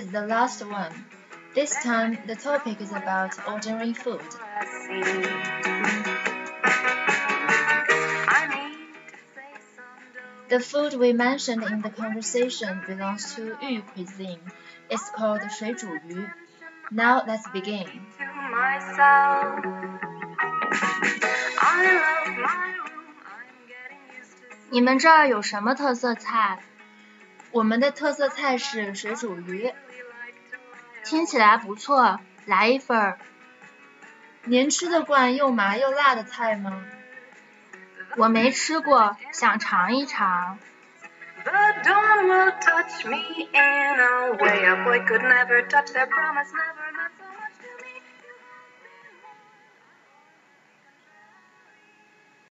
is the last one. This time, the topic is about ordinary food. The food we mentioned in the conversation belongs to Yu cuisine. It's called 水煮鱼. Now let's begin. I love my room. I'm getting used to 你们这儿有什么特色菜？ 我们的特色菜是水煮鱼听起来不错来一份儿。您吃得惯又麻又辣的菜吗？我没吃过想尝一尝。